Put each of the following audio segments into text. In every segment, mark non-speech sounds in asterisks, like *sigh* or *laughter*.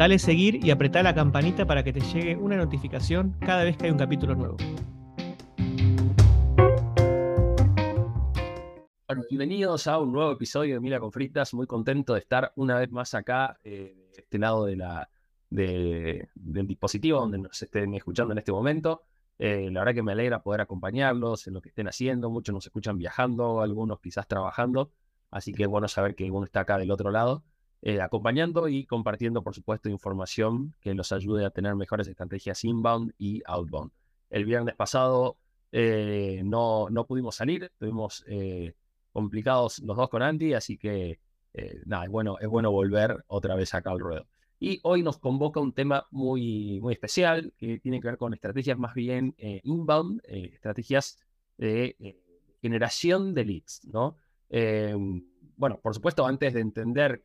Dale seguir y apretá la campanita para que te llegue una notificación cada vez que hay un capítulo nuevo. Bienvenidos a un nuevo episodio de Mila con Fritas. Muy contento de estar una vez más acá, eh, este lado de la, del dispositivo donde nos estén escuchando en este momento. Eh, la verdad que me alegra poder acompañarlos en lo que estén haciendo. Muchos nos escuchan viajando, algunos quizás trabajando. Así que es bueno saber que uno está acá del otro lado. Eh, acompañando y compartiendo, por supuesto, información que los ayude a tener mejores estrategias inbound y outbound. El viernes pasado eh, no, no pudimos salir, estuvimos eh, complicados los dos con Andy, así que nada, es bueno, es bueno volver otra vez acá al ruedo. Y hoy nos convoca un tema muy, muy especial que tiene que ver con estrategias más bien inbound, estrategias de generación de leads, ¿no? bueno, por supuesto, antes de entender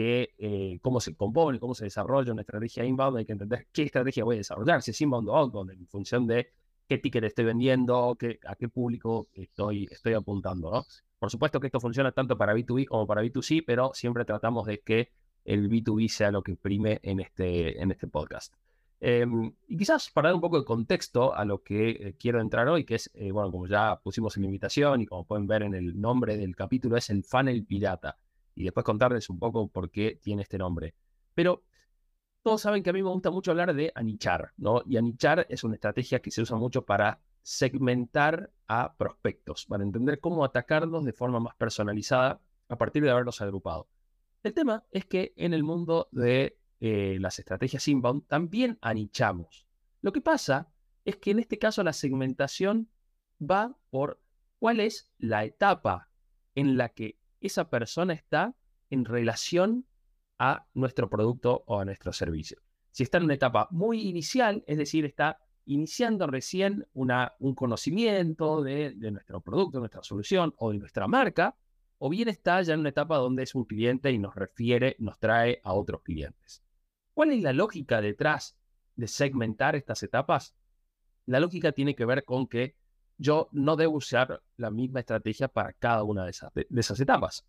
eh, cómo se compone, cómo se desarrolla una estrategia inbound, hay que entender qué estrategia voy a desarrollar, si es inbound o outbound, en función de qué ticket estoy vendiendo, a qué público estoy, apuntando. ¿no? Por supuesto que esto funciona tanto para B2B como para B2C, pero siempre tratamos de que el B2B sea lo que prime en este, este podcast. Em, y quizás para dar un poco de contexto a lo que eh, quiero entrar hoy, que es, eh, bueno, como ya pusimos en la invitación y como pueden ver en el nombre del capítulo, es el funnel pirata y después contarles un poco por qué tiene este nombre. Pero todos saben que a mí me gusta mucho hablar de anichar, ¿no? Y anichar es una estrategia que se usa mucho para segmentar a prospectos, para entender cómo atacarlos de forma más personalizada a partir de haberlos agrupado. El tema es que en el mundo de eh, las estrategias inbound también anichamos. Lo que pasa es que en este caso la segmentación va por cuál es la etapa en la que esa persona está en relación a nuestro producto o a nuestro servicio. Si está en una etapa muy inicial, es decir, está iniciando recién un conocimiento de, de nuestro producto, nuestra solución o de nuestra marca, o bien está ya en una etapa donde es un cliente y nos refiere, nos trae a otros clientes. ¿Cuál es la lógica detrás de segmentar estas etapas? La lógica tiene que ver con que yo no debo usar la misma estrategia para cada una de esas, de, esas etapas.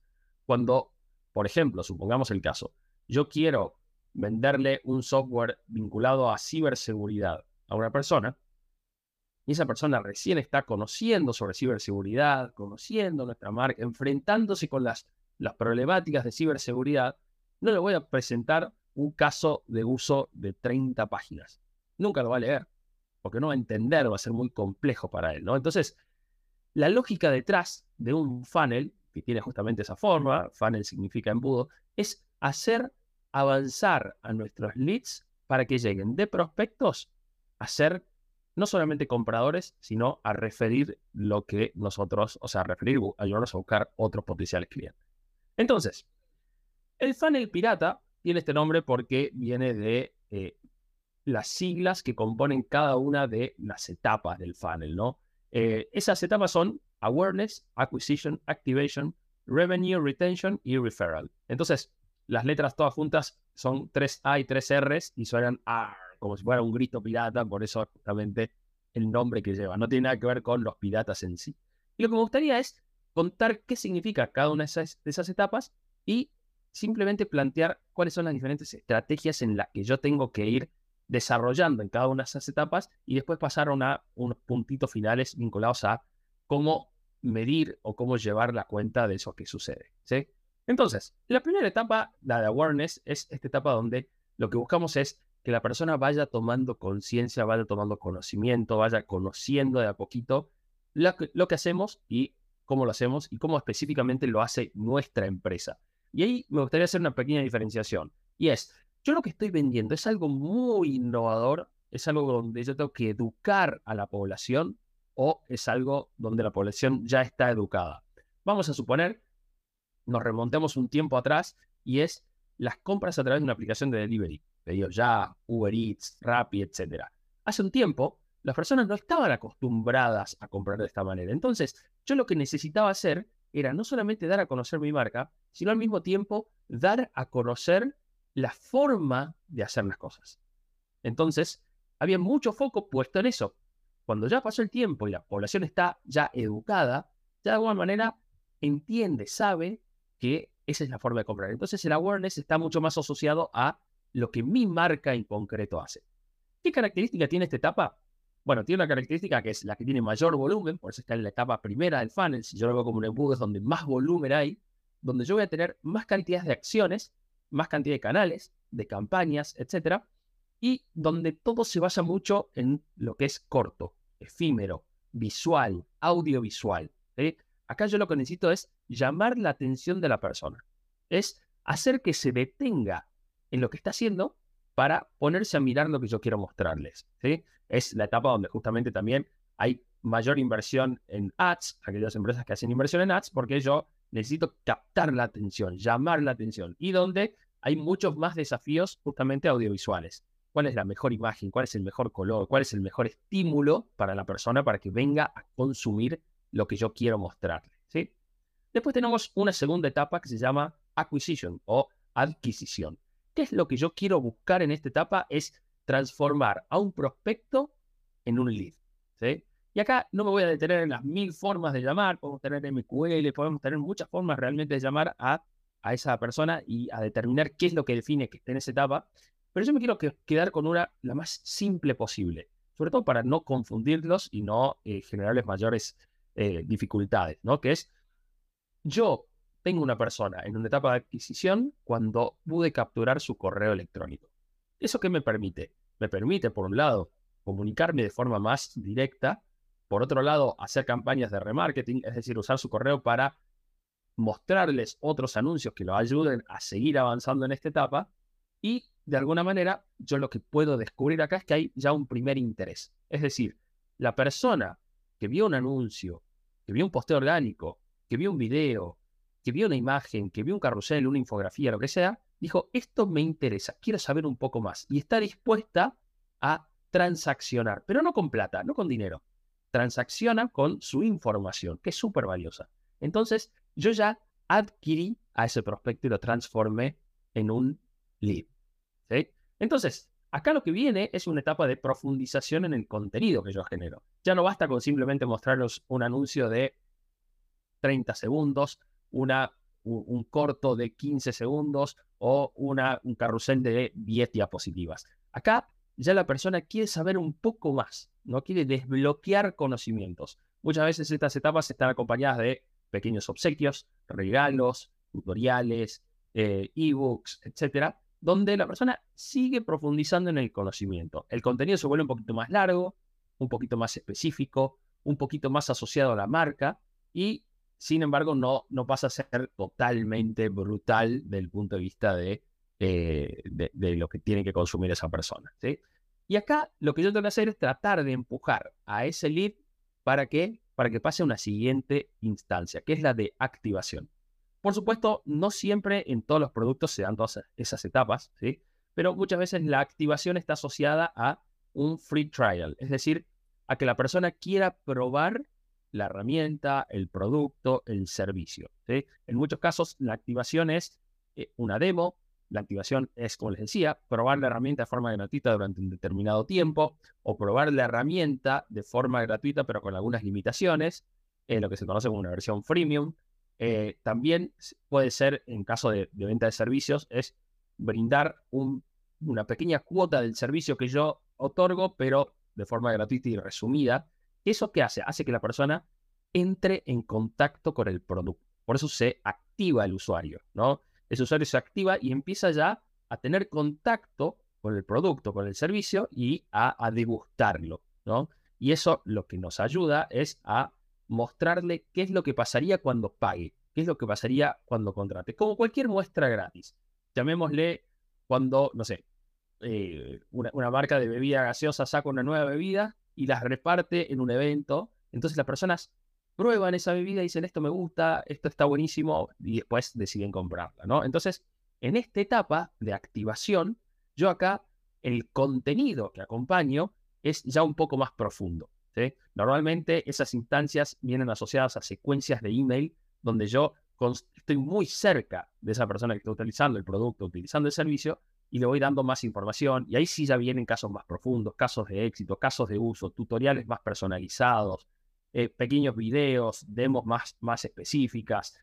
Cuando, por ejemplo, supongamos el caso, yo quiero venderle un software vinculado a ciberseguridad a una persona, y esa persona recién está conociendo sobre ciberseguridad, conociendo nuestra marca, enfrentándose con las, las problemáticas de ciberseguridad, no le voy a presentar un caso de uso de 30 páginas. Nunca lo va a leer porque no va a entender, va a ser muy complejo para él, ¿no? Entonces, la lógica detrás de un funnel, que tiene justamente esa forma, funnel significa embudo, es hacer avanzar a nuestros leads para que lleguen de prospectos a ser no solamente compradores, sino a referir lo que nosotros, o sea, a referir, ayudarnos a buscar otros potenciales clientes. Entonces, el funnel pirata tiene este nombre porque viene de eh, las siglas que componen cada una de las etapas del funnel, ¿no? Eh, esas etapas son awareness, acquisition, activation, revenue, retention y referral. Entonces, las letras todas juntas son tres A y tres Rs y suenan A, como si fuera un grito pirata, por eso justamente el nombre que lleva. No tiene nada que ver con los piratas en sí. Y lo que me gustaría es contar qué significa cada una de esas, de esas etapas y simplemente plantear cuáles son las diferentes estrategias en las que yo tengo que ir desarrollando en cada una de esas etapas y después pasaron a unos puntitos finales vinculados a cómo medir o cómo llevar la cuenta de eso que sucede. Entonces, la primera etapa, la de awareness, es esta etapa donde lo que buscamos es que la persona vaya tomando conciencia, vaya tomando conocimiento, vaya conociendo de a poquito lo que hacemos y cómo lo hacemos y cómo específicamente lo hace nuestra empresa. Y ahí me gustaría hacer una pequeña diferenciación. Y es, yo lo que estoy vendiendo es algo muy innovador, es algo donde yo tengo que educar a la población o es algo donde la población ya está educada. Vamos a suponer, nos remontemos un tiempo atrás y es las compras a través de una aplicación de delivery, pedido ya, Uber Eats, Rappi, etc. hace un tiempo las personas no estaban acostumbradas a comprar de esta manera. Entonces, yo lo que necesitaba hacer era no solamente dar a conocer mi marca, sino al mismo tiempo dar a conocer la forma de hacer las cosas. Entonces, había mucho foco puesto en eso. Cuando ya pasó el tiempo y la población está ya educada, ya de alguna manera entiende, sabe que esa es la forma de comprar. Entonces el awareness está mucho más asociado a lo que mi marca en concreto hace. ¿Qué característica tiene esta etapa? Bueno, tiene una característica que es la que tiene mayor volumen, por eso está en la etapa primera del funnel. Si yo lo veo como un embudo es donde más volumen hay, donde yo voy a tener más cantidades de acciones, más cantidad de canales, de campañas, etcétera, y donde todo se basa mucho en lo que es corto, efímero, visual, audiovisual. Acá yo lo que necesito es llamar la atención de la persona. Es hacer que se detenga en lo que está haciendo para ponerse a mirar lo que yo quiero mostrarles. Es la etapa donde justamente también hay mayor inversión en ads, aquellas empresas que hacen inversión en ads, porque yo necesito captar la atención, llamar la atención, y donde hay muchos más desafíos justamente audiovisuales. ¿Cuál es la mejor imagen? ¿Cuál es el mejor color? ¿Cuál es el mejor estímulo para la persona para que venga a consumir lo que yo quiero mostrarle? ¿sí? Después tenemos una segunda etapa que se llama acquisition o adquisición. ¿Qué es lo que yo quiero buscar en esta etapa? Es transformar a un prospecto en un lead. ¿sí? Y acá no me voy a detener en las mil formas de llamar, podemos tener MQL, podemos tener muchas formas realmente de llamar a, a esa persona y a determinar qué es lo que define que esté en esa etapa. Pero yo me quiero quedar con una la más simple posible, sobre todo para no confundirlos y no eh, generarles mayores eh, dificultades, ¿no? Que es, yo tengo una persona en una etapa de adquisición cuando pude capturar su correo electrónico. ¿Eso qué me permite? Me permite, por un lado, comunicarme de forma más directa, por otro lado, hacer campañas de remarketing, es decir, usar su correo para mostrarles otros anuncios que lo ayuden a seguir avanzando en esta etapa. Y de alguna manera, yo lo que puedo descubrir acá es que hay ya un primer interés. Es decir, la persona que vio un anuncio, que vio un posteo orgánico, que vio un video, que vio una imagen, que vio un carrusel, una infografía, lo que sea, dijo, esto me interesa, quiero saber un poco más. Y está dispuesta a transaccionar, pero no con plata, no con dinero. Transacciona con su información, que es súper valiosa. Entonces, yo ya adquirí a ese prospecto y lo transformé en un lead. Entonces, acá lo que viene es una etapa de profundización en el contenido que yo genero. Ya no basta con simplemente mostrarles un anuncio de 30 segundos, una, un, corto de 15 segundos o una, un carrusel de 10 diapositivas. Acá ya la persona quiere saber un poco más, no quiere desbloquear conocimientos. Muchas veces estas etapas están acompañadas de pequeños obsequios, regalos, tutoriales, eh, ebooks, etcétera, donde la persona sigue profundizando en el conocimiento. El contenido se vuelve un poquito más largo, un poquito más específico, un poquito más asociado a la marca y sin embargo, no, no pasa a ser totalmente brutal desde el punto de vista eh, de, de, lo que tiene que consumir esa persona. ¿sí? Y acá lo que yo tengo que hacer es tratar de empujar a ese lead para que, para que pase a una siguiente instancia, que es la de activación. Por supuesto, no siempre en todos los productos se dan todas esas etapas, ¿sí? pero muchas veces la activación está asociada a un free trial, es decir, a que la persona quiera probar la herramienta, el producto, el servicio. En muchos casos, la activación es eh, una demo. La activación es, como les decía, probar la herramienta de forma gratuita durante un determinado tiempo o probar la herramienta de forma gratuita pero con algunas limitaciones, eh, lo que se conoce como una versión freemium. Eh, también puede ser, en caso de, venta de servicios, es brindar una pequeña cuota del servicio que yo otorgo, pero de forma gratuita y resumida, ¿Eso qué hace? Hace que la persona entre en contacto con el producto. Por eso se activa el usuario, ¿no? Ese usuario se activa y empieza ya a tener contacto con el producto, con el servicio y a, degustarlo, ¿no? Y eso lo que nos ayuda es a mostrarle qué es lo que pasaría cuando pague, qué es lo que pasaría cuando contrate, como cualquier muestra gratis. Llamémosle cuando, no sé, eh, una, una, marca de bebida gaseosa saca una nueva bebida y las reparte en un evento. Entonces las personas prueban esa bebida y dicen, esto me gusta, esto está buenísimo, y después deciden comprarla, ¿no? Entonces, en esta etapa de activación, yo acá, el contenido que acompaño es ya un poco más profundo. Normalmente esas instancias vienen asociadas a secuencias de email donde yo estoy muy cerca de esa persona que está utilizando el producto, utilizando el servicio, y le voy dando más información. Y ahí sí ya vienen casos más profundos, casos de éxito, casos de uso, tutoriales más personalizados, eh, pequeños videos, demos más, más específicas.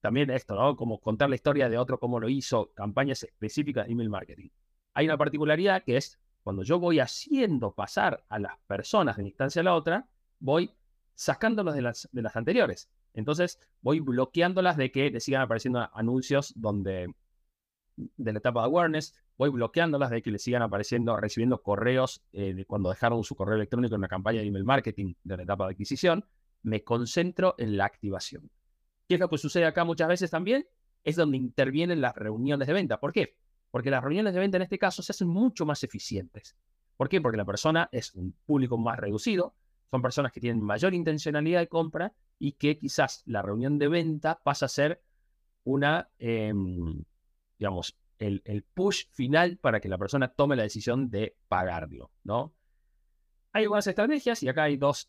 También esto, ¿no? Como contar la historia de otro, cómo lo hizo, campañas específicas de email marketing. Hay una particularidad que es cuando yo voy haciendo pasar a las personas de una instancia a la otra, voy sacándolos de las, de las anteriores. Entonces voy bloqueándolas de que le sigan apareciendo anuncios donde de la etapa de awareness, voy bloqueándolas de que le sigan apareciendo, recibiendo correos eh, cuando dejaron su correo electrónico en una campaña de email marketing de la etapa de adquisición. Me concentro en la activación. ¿Qué es lo que sucede acá muchas veces también? Es donde intervienen las reuniones de venta. ¿Por qué? Porque las reuniones de venta en este caso se hacen mucho más eficientes. ¿Por qué? Porque la persona es un público más reducido, son personas que tienen mayor intencionalidad de compra y que quizás la reunión de venta pasa a ser una, em, digamos, el, push final para que la persona tome la decisión de pagarlo, ¿no? Hay algunas estrategias y acá hay dos,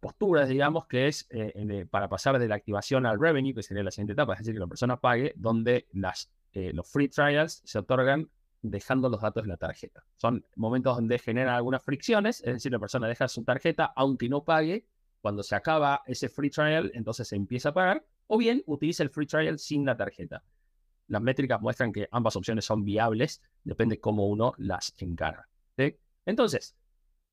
posturas, digamos, que es eh, para pasar de la activación al revenue, que sería la siguiente etapa, es decir, que la persona pague, donde las eh, los free trials se otorgan dejando los datos de la tarjeta. Son momentos donde generan algunas fricciones, es decir, la persona deja su tarjeta aunque no pague. Cuando se acaba ese free trial, entonces se empieza a pagar, o bien utiliza el free trial sin la tarjeta. Las métricas muestran que ambas opciones son viables, depende cómo uno las encara. Entonces,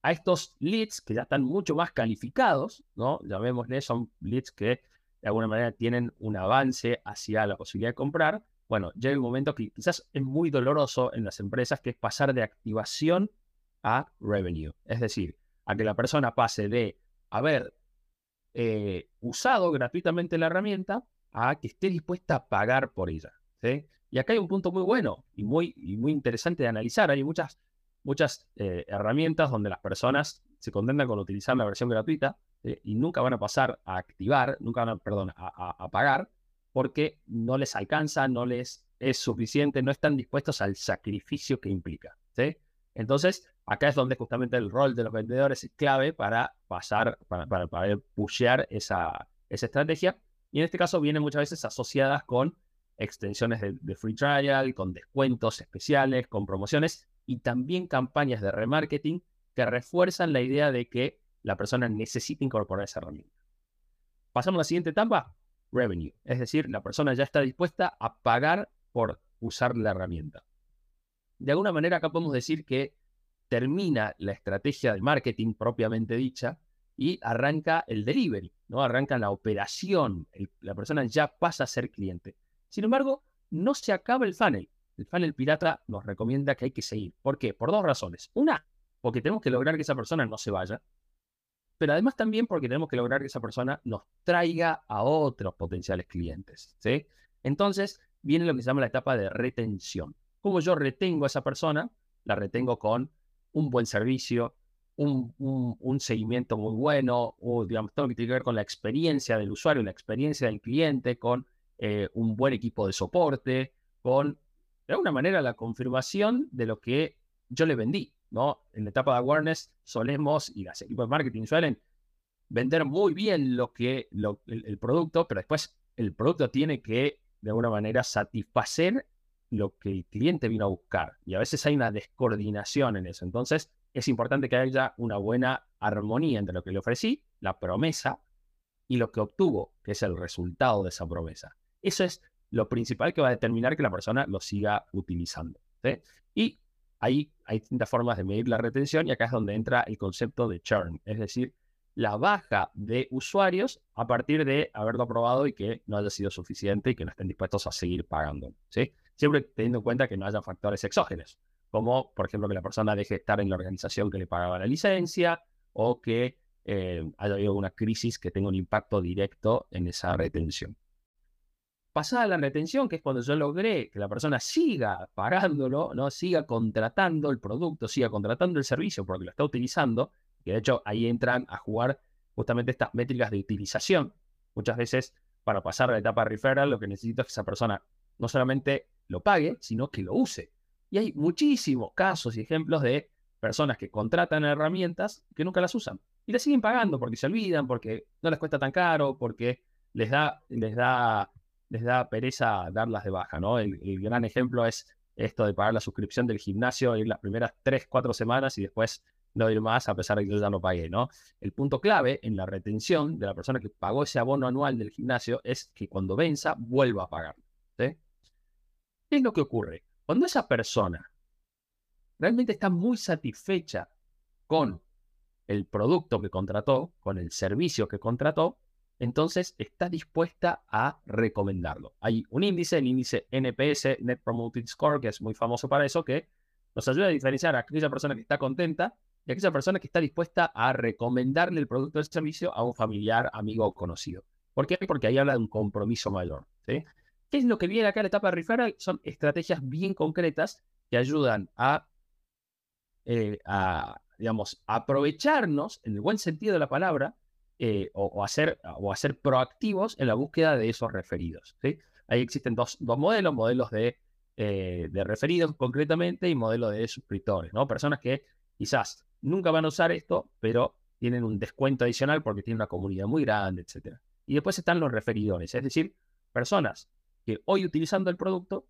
a estos leads que ya están mucho más calificados, ¿no? Llamémosle, son leads que de alguna manera tienen un avance hacia la posibilidad de comprar, bueno, llega el momento que quizás es muy doloroso en las empresas, que es pasar de activación a revenue. Es decir, a que la persona pase de haber eh, usado gratuitamente la herramienta a que esté dispuesta a pagar por ella. Y acá hay un punto muy bueno y muy, muy interesante de analizar. Hay muchas, muchas eh, herramientas donde las personas se contentan con utilizar la versión gratuita y nunca van a pasar a activar, nunca van a, perdón, a pagar porque no les alcanza, no les es suficiente, no están dispuestos al sacrificio que implica. Entonces, acá es donde justamente el rol de los vendedores es clave para pasar, para, para, para pushear esa, esa estrategia. Y en este caso vienen muchas veces asociadas con extensiones de, free trial, con descuentos especiales, con promociones y también campañas de remarketing que refuerzan la idea de que la persona necesita incorporar esa herramienta. Pasamos a la siguiente etapa, revenue. Es decir, la persona ya está dispuesta a pagar por usar la herramienta. De alguna manera acá podemos decir que termina la estrategia de marketing propiamente dicha y arranca el delivery, ¿no? Arranca la operación, la persona ya pasa a ser cliente. Sin embargo, no se acaba el funnel. El funnel pirata nos recomienda que hay que seguir. ¿Por qué? Por dos razones. Una, porque tenemos que lograr que esa persona no se vaya pero además también porque tenemos que lograr que esa persona nos traiga a otros potenciales clientes. ¿sí? Entonces viene lo que se llama la etapa de retención. ¿Cómo yo retengo a esa persona? La retengo con un buen servicio, un, seguimiento muy bueno, o digamos, todo lo que tiene que ver con la experiencia del usuario, la experiencia del cliente, con eh, un buen equipo de soporte, con, de alguna manera, la confirmación de lo que yo le vendí. ¿no? En la etapa de awareness solemos, y los equipos de marketing suelen vender muy bien lo que, el, producto, pero después el producto tiene que, de alguna manera, satisfacer lo que el cliente vino a buscar. Y a veces hay una descoordinación en eso. Entonces, es importante que haya una buena armonía entre lo que le ofrecí, la promesa, y lo que obtuvo, que es el resultado de esa promesa. Eso es lo principal que va a determinar que la persona lo siga utilizando. Y Ahí hay distintas formas de medir la retención y acá es donde entra el concepto de churn, es decir, la baja de usuarios a partir de haberlo aprobado y que no haya sido suficiente y que no estén dispuestos a seguir pagando. ¿sí? Siempre teniendo en cuenta que no haya factores exógenos, como por ejemplo que la persona deje de estar en la organización que le pagaba la licencia o que eh, haya habido una crisis que tenga un impacto directo en esa retención pasada la retención, que es cuando yo logré que la persona siga pagándolo, ¿no? siga contratando el producto, siga contratando el servicio porque lo está utilizando, que de hecho ahí entran a jugar justamente estas métricas de utilización. Muchas veces para pasar a la etapa referral lo que necesito es que esa persona no solamente lo pague, sino que lo use. Y hay muchísimos casos y ejemplos de personas que contratan herramientas que nunca las usan y las siguen pagando porque se olvidan, porque no les cuesta tan caro, porque les da, les da, les da pereza darlas de baja, ¿no? El, gran ejemplo es esto de pagar la suscripción del gimnasio, ir las primeras 3, 4 semanas y después no ir más a pesar de que yo ya lo pagué, ¿no? El punto clave en la retención de la persona que pagó ese abono anual del gimnasio es que cuando venza vuelva a pagar. ¿Qué es lo que ocurre? Cuando esa persona realmente está muy satisfecha con el producto que contrató, con el servicio que contrató, entonces está dispuesta a recomendarlo. Hay un índice, el índice NPS, Net Promoted Score, que es muy famoso para eso, que nos ayuda a diferenciar a aquella persona que está contenta y a aquella persona que está dispuesta a recomendarle el producto o el servicio a un familiar, amigo o conocido. ¿Por qué? Porque ahí habla de un compromiso mayor. ¿Qué es lo que viene acá en la etapa de referral? Son estrategias bien concretas que ayudan a eh, a, digamos, aprovecharnos, en el buen sentido de la palabra, eh, o, hacer, o hacer proactivos en la búsqueda de esos referidos. ¿sí? Ahí existen dos, dos modelos, modelos de, eh, de referidos concretamente y modelos de suscriptores, ¿no? Personas que quizás nunca van a usar esto, pero tienen un descuento adicional porque tienen una comunidad muy grande, etc. Y después están los referidores, es decir, personas que hoy utilizando el producto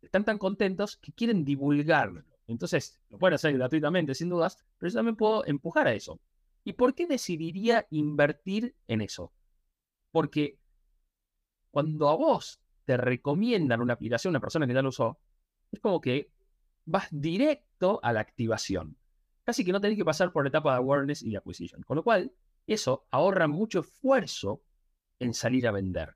están tan contentos que quieren divulgarlo entonces, lo pueden hacer gratuitamente, sin dudas, pero yo también puedo empujar a eso. ¿Y por qué decidiría invertir en eso? Porque cuando a vos te recomiendan una aplicación, una persona que ya lo usó, es como que vas directo a la activación. Casi que no tenés que pasar por la etapa de awareness y de acquisition. Con lo cual, eso ahorra mucho esfuerzo en salir a vender.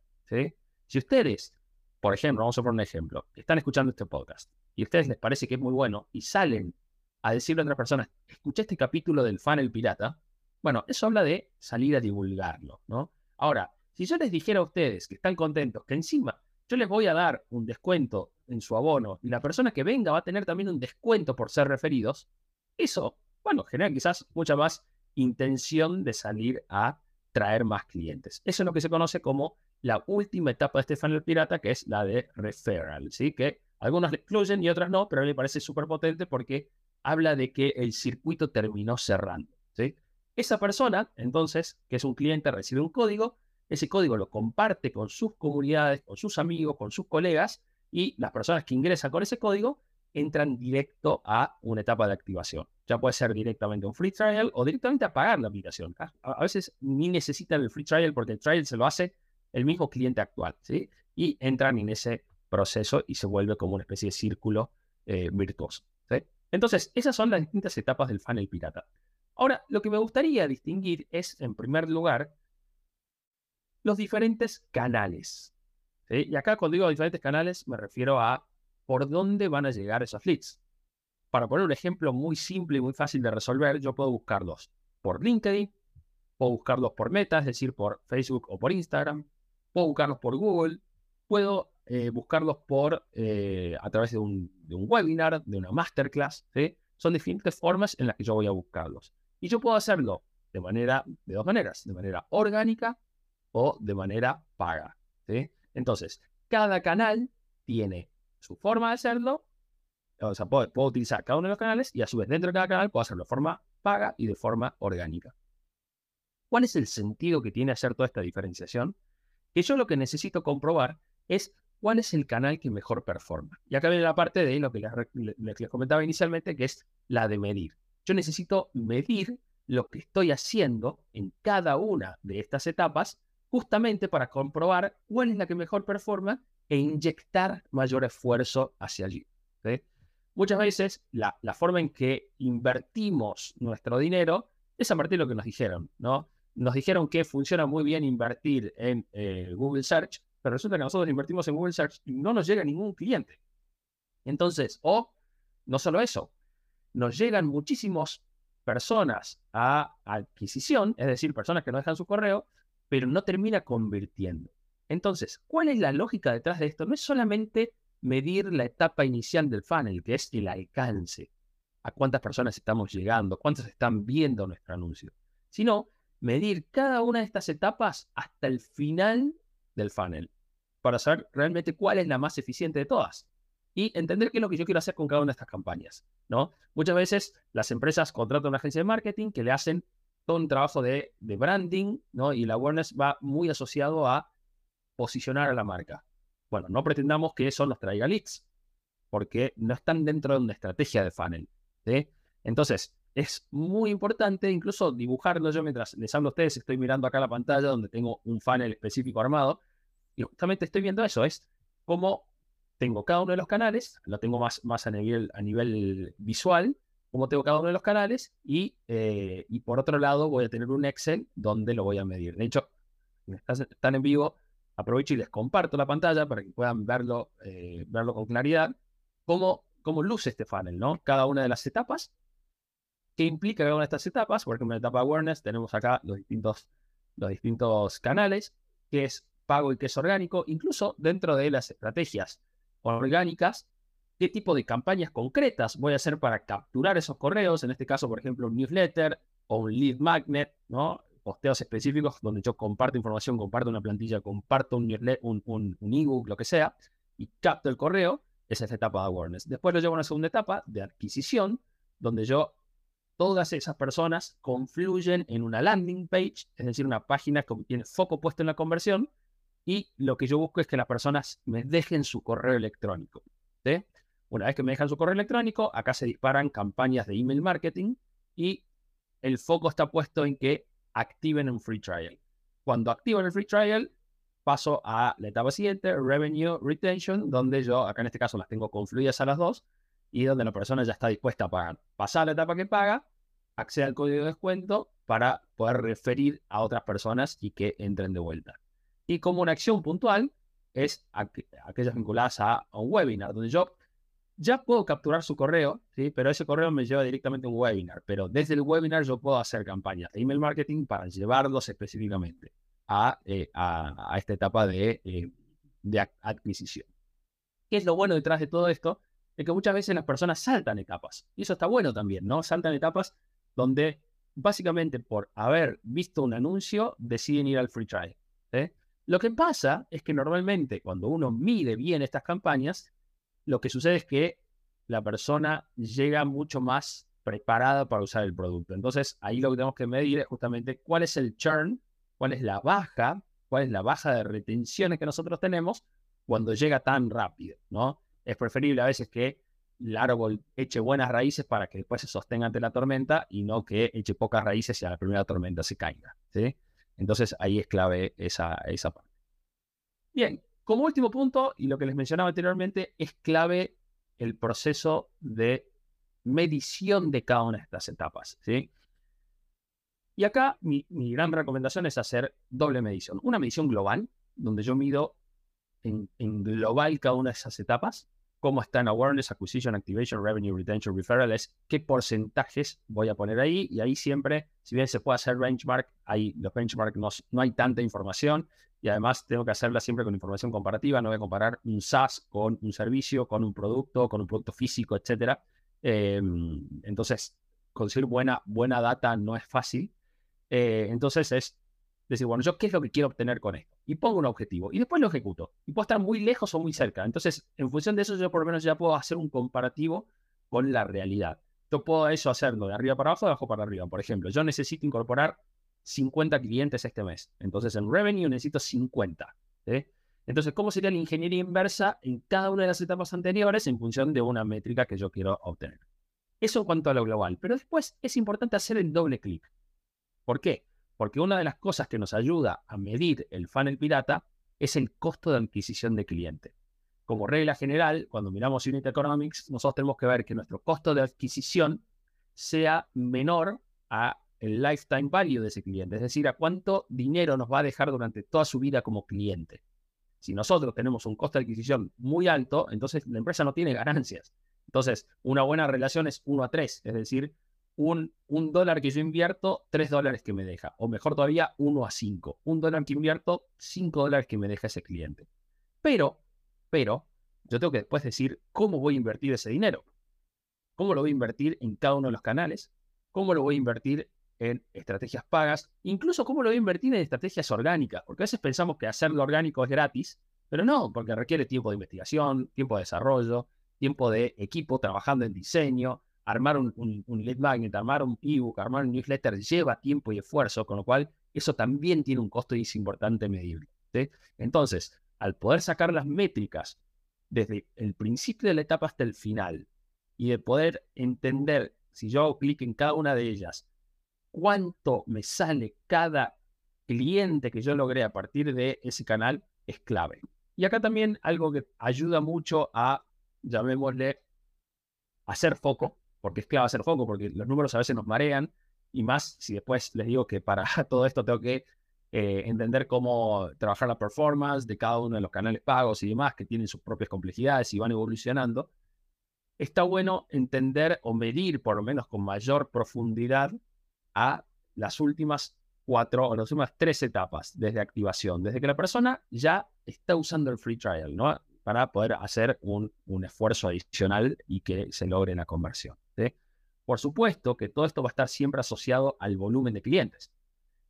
Si ustedes, por ejemplo, vamos a poner un ejemplo, están escuchando este podcast y a ustedes les parece que es muy bueno y salen a decirle a otras personas, escuché este capítulo del funnel pirata, bueno, eso habla de salir a divulgarlo, ¿no? Ahora, si yo les dijera a ustedes que están contentos, que encima yo les voy a dar un descuento en su abono y la persona que venga va a tener también un descuento por ser referidos, eso, bueno, genera quizás mucha más intención de salir a traer más clientes. Eso es lo que se conoce como la última etapa de este funnel pirata, que es la de referral, ¿sí? Que algunas le excluyen y otras no, pero a mí me parece súper potente porque habla de que el circuito terminó cerrando. ¿sí? Esa persona, entonces, que es un cliente, recibe un código, ese código lo comparte con sus comunidades, con sus amigos, con sus colegas, y las personas que ingresan con ese código entran directo a una etapa de activación. Ya puede ser directamente un free trial o directamente a pagar la aplicación. A veces ni necesitan el free trial porque el trial se lo hace el mismo cliente actual, ¿sí? Y entran en ese proceso y se vuelve como una especie de círculo eh, virtuoso. Entonces, esas son las distintas etapas del funnel pirata. Ahora, lo que me gustaría distinguir es, en primer lugar, los diferentes canales. Y acá cuando digo diferentes canales me refiero a por dónde van a llegar esos leads. Para poner un ejemplo muy simple y muy fácil de resolver, yo puedo buscarlos por LinkedIn, puedo buscarlos por Meta, es decir, por Facebook o por Instagram, puedo buscarlos por Google, puedo eh, buscarlos por, eh, a través de un, webinar, de una masterclass. Son diferentes formas en las que yo voy a buscarlos. Y yo puedo hacerlo de, manera, de dos maneras, de manera orgánica o de manera paga. Entonces, cada canal tiene su forma de hacerlo. O sea, puedo, utilizar cada uno de los canales y a su vez dentro de cada canal puedo hacerlo de forma paga y de forma orgánica. ¿Cuál es el sentido que tiene hacer toda esta diferenciación? Que yo lo que necesito comprobar es cuál es el canal que mejor performa. Y acá viene la parte de lo que les, comentaba inicialmente, que es la de medir. Yo necesito medir lo que estoy haciendo en cada una de estas etapas justamente para comprobar cuál es la que mejor performa e inyectar mayor esfuerzo hacia allí. Muchas veces la, forma en que invertimos nuestro dinero es a partir de lo que nos dijeron, ¿no? Nos dijeron que funciona muy bien invertir en eh, Google Search pero resulta que nosotros invertimos en Google Search y no nos llega ningún cliente. Entonces, o no solo eso, nos llegan muchísimas personas a adquisición, es decir, personas que no dejan su correo, pero no termina convirtiendo. Entonces, ¿cuál es la lógica detrás de esto? No es solamente medir la etapa inicial del funnel, que es el alcance, a cuántas personas estamos llegando, cuántas están viendo nuestro anuncio, sino medir cada una de estas etapas hasta el final del funnel para saber realmente cuál es la más eficiente de todas. Y entender qué es lo que yo quiero hacer con cada una de estas campañas, ¿no? Muchas veces las empresas contratan una agencia de marketing que le hacen todo un trabajo de, branding, ¿no? Y la awareness va muy asociado a posicionar a la marca. Bueno, no pretendamos que eso nos traiga leads, porque no están dentro de una estrategia de funnel. Entonces, es muy importante incluso dibujarlo. Yo mientras les hablo a ustedes, estoy mirando acá la pantalla donde tengo un funnel específico armado y justamente estoy viendo eso, es cómo tengo cada uno de los canales, lo tengo más, más a, nivel, a nivel visual, cómo tengo cada uno de los canales y, eh, y por otro lado voy a tener un Excel donde lo voy a medir. De hecho, están en vivo, aprovecho y les comparto la pantalla para que puedan verlo, eh, verlo con claridad, cómo, cómo luce este funnel, ¿no? Cada una de las etapas, qué implica cada una de estas etapas, por ejemplo, en la etapa awareness tenemos acá los distintos, los distintos canales, qué es pago y qué es orgánico, incluso dentro de las estrategias orgánicas, qué tipo de campañas concretas voy a hacer para capturar esos correos, en este caso, por ejemplo, un newsletter o un lead magnet, ¿no? posteos específicos donde yo comparto información, comparto una plantilla, comparto un, un, un, un ebook, lo que sea, y capto el correo, esa es la etapa de awareness. Después lo llevo a una segunda etapa de adquisición, donde yo, todas esas personas confluyen en una landing page, es decir, una página que tiene foco puesto en la conversión, y lo que yo busco es que las personas me dejen su correo electrónico. Una vez que me dejan su correo electrónico, acá se disparan campañas de email marketing y el foco está puesto en que activen un free trial. Cuando activan el free trial, paso a la etapa siguiente, revenue retention, donde yo, acá en este caso las tengo confluidas a las dos, y donde la persona ya está dispuesta a pagar. Pasa a la etapa que paga, accede al código de descuento para poder referir a otras personas y que entren de vuelta. Y como una acción puntual es aquellas vinculadas a, un webinar, donde yo ya puedo capturar su correo, ¿sí? pero ese correo me lleva directamente a un webinar. Pero desde el webinar yo puedo hacer campañas de email marketing para llevarlos específicamente a, eh, a, esta etapa de, eh, de adquisición. ¿Qué es lo bueno detrás de todo esto? Es que muchas veces las personas saltan etapas. Y eso está bueno también, ¿no? Saltan etapas donde básicamente por haber visto un anuncio deciden ir al free trial. Lo que pasa es que normalmente cuando uno mide bien estas campañas, lo que sucede es que la persona llega mucho más preparada para usar el producto. Entonces, ahí lo que tenemos que medir es justamente cuál es el churn, cuál es la baja, cuál es la baja de retenciones que nosotros tenemos cuando llega tan rápido, ¿no? Es preferible a veces que el árbol eche buenas raíces para que después se sostenga ante la tormenta y no que eche pocas raíces y a la primera tormenta se caiga, ¿sí? Entonces, ahí es clave esa, esa parte. Bien, como último punto, y lo que les mencionaba anteriormente, es clave el proceso de medición de cada una de estas etapas. ¿sí? Y acá mi, gran recomendación es hacer doble medición. Una medición global, donde yo mido en, en, global cada una de esas etapas, cómo está en Awareness, Acquisition, Activation, Revenue, Retention, Referral, es qué porcentajes voy a poner ahí. Y ahí siempre, si bien se puede hacer benchmark, ahí los benchmark no, no hay tanta información y además tengo que hacerla siempre con información comparativa, no voy a comparar un SaaS con un servicio, con un producto, con un producto físico, etc. Em, entonces, conseguir buena, buena data no es fácil. Eh, entonces es decir, bueno, yo qué es lo que quiero obtener con esto. Y pongo un objetivo y después lo ejecuto. Y puedo estar muy lejos o muy cerca. Entonces, en función de eso, yo por lo menos ya puedo hacer un comparativo con la realidad. Yo puedo eso hacerlo de arriba para abajo, de abajo para arriba. Por ejemplo, yo necesito incorporar 50 clientes este mes. Entonces en revenue necesito 50. Entonces, ¿cómo sería la ingeniería inversa en cada una de las etapas anteriores en función de una métrica que yo quiero obtener? Eso en cuanto a lo global. Pero después es importante hacer el doble clic. ¿Por qué? Porque una de las cosas que nos ayuda a medir el funnel pirata es el costo de adquisición de cliente. Como regla general, cuando miramos Unit Economics, nosotros tenemos que ver que nuestro costo de adquisición sea menor a el lifetime value de ese cliente, es decir, a cuánto dinero nos va a dejar durante toda su vida como cliente. Si nosotros tenemos un costo de adquisición muy alto, entonces la empresa no tiene ganancias. Entonces, una buena relación es 1 a 3, es decir, un, un, dólar que yo invierto, 3 dólares que me deja. O mejor todavía, 1 a 5. Un dólar que invierto, 5 dólares que me deja ese cliente. Pero, pero, yo tengo que después decir cómo voy a invertir ese dinero. ¿Cómo lo voy a invertir en cada uno de los canales? ¿Cómo lo voy a invertir en estrategias pagas, incluso cómo lo voy a invertir en estrategias orgánicas, porque a veces pensamos que hacerlo orgánico es gratis, pero no, porque requiere tiempo de investigación, tiempo de desarrollo, tiempo de equipo trabajando en diseño, armar un, lead magnet, armar un ebook, armar un newsletter lleva tiempo y esfuerzo, con lo cual eso también tiene un costo y es importante medirlo. Entonces, al poder sacar las métricas desde el principio de la etapa hasta el final y de poder entender, si yo hago clic en cada una de ellas, cuánto me sale cada cliente que yo logré a partir de ese canal, es clave. Y acá también algo que ayuda mucho a, llamémosle, hacer foco, porque es clave hacer foco, porque los números a veces nos marean, y más si después les digo que para *laughs* todo esto tengo que eh, entender cómo trabajar la performance de cada uno de los canales pagos y demás, que tienen sus propias complejidades y van evolucionando, está bueno entender o medir, por lo menos con mayor profundidad, a las últimas cuatro o las últimas tres etapas desde activación, desde que la persona ya está usando el free trial, ¿no? Para poder hacer un, un esfuerzo adicional y que se logre la conversión. Por supuesto que todo esto va a estar siempre asociado al volumen de clientes.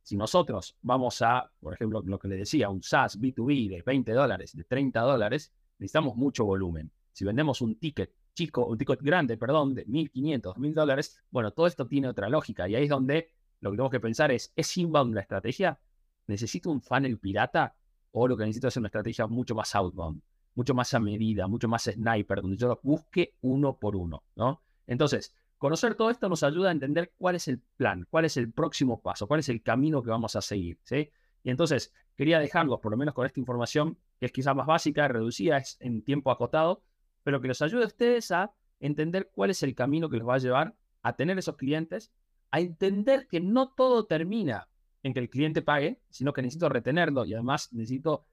Si nosotros vamos a, por ejemplo, lo que le decía, un SaaS B2B de 20 dólares, de 30 dólares, necesitamos mucho volumen. Si vendemos un ticket chico, un ticket grande, perdón, de 1.500, 2.000 dólares, bueno, todo esto tiene otra lógica. Y ahí es donde lo que tenemos que pensar es, ¿es inbound la estrategia? ¿Necesito un funnel pirata? ¿O lo que necesito es una estrategia mucho más outbound, mucho más a medida, mucho más sniper, donde yo busque uno por uno, ¿no? Entonces, Conocer todo esto nos ayuda a entender cuál es el plan, cuál es el próximo paso, cuál es el camino que vamos a seguir. ¿sí? Y entonces quería dejarlos, por lo menos con esta información, que es quizás más básica, reducida, es en tiempo acotado, pero que les ayude a ustedes a entender cuál es el camino que los va a llevar a tener esos clientes, a entender que no todo termina en que el cliente pague, sino que necesito retenerlo y además necesito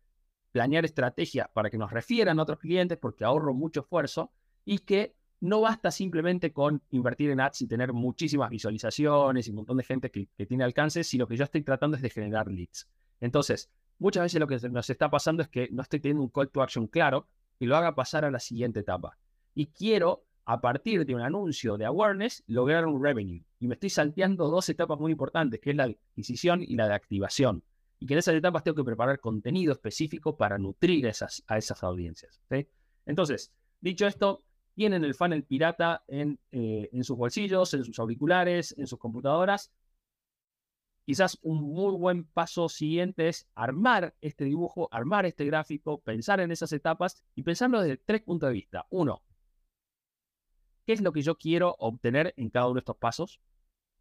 planear estrategias para que nos refieran a otros clientes porque ahorro mucho esfuerzo y que no basta simplemente con invertir en ads y tener muchísimas visualizaciones y un montón de gente que, tiene alcance, sino que yo estoy tratando es de generar leads. Entonces, muchas veces lo que nos está pasando es que no estoy teniendo un call to action claro y lo haga pasar a la siguiente etapa. Y quiero, a partir de un anuncio de awareness, lograr un revenue. Y me estoy salteando dos etapas muy importantes, que es la adquisición y la de activación. Y que en esas etapas tengo que preparar contenido específico para nutrir esas, a esas audiencias. Entonces, dicho esto, tienen el funnel pirata en, eh, en sus bolsillos, en sus auriculares, en sus computadoras. Quizás un muy buen paso siguiente es armar este dibujo, armar este gráfico, pensar en esas etapas y pensarlo desde tres puntos de vista. Uno, ¿qué es lo que yo quiero obtener en cada uno de estos pasos?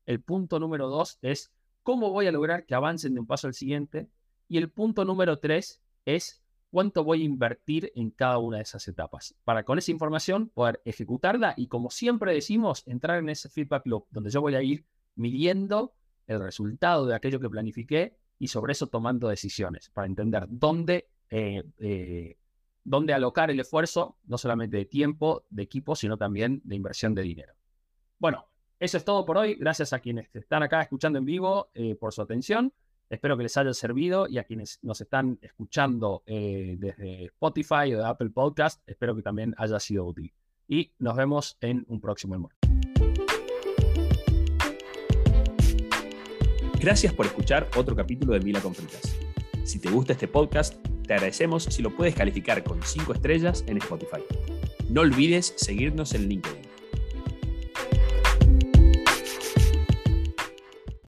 El punto número dos es cómo voy a lograr que avancen de un paso al siguiente. Y el punto número tres es cuánto voy a invertir en cada una de esas etapas, para con esa información poder ejecutarla y como siempre decimos, entrar en ese feedback loop, donde yo voy a ir midiendo el resultado de aquello que planifiqué y sobre eso tomando decisiones, para entender dónde, eh, eh, dónde alocar el esfuerzo, no solamente de tiempo, de equipo, sino también de inversión de dinero. Bueno, eso es todo por hoy. Gracias a quienes están acá escuchando en vivo eh, por su atención. Espero que les haya servido y a quienes nos están escuchando eh, desde Spotify o de Apple Podcast, espero que también haya sido útil. Y nos vemos en un próximo almuerzo. Gracias por escuchar otro capítulo de Mila con Fritas. Si te gusta este podcast, te agradecemos si lo puedes calificar con 5 estrellas en Spotify. No olvides seguirnos en LinkedIn.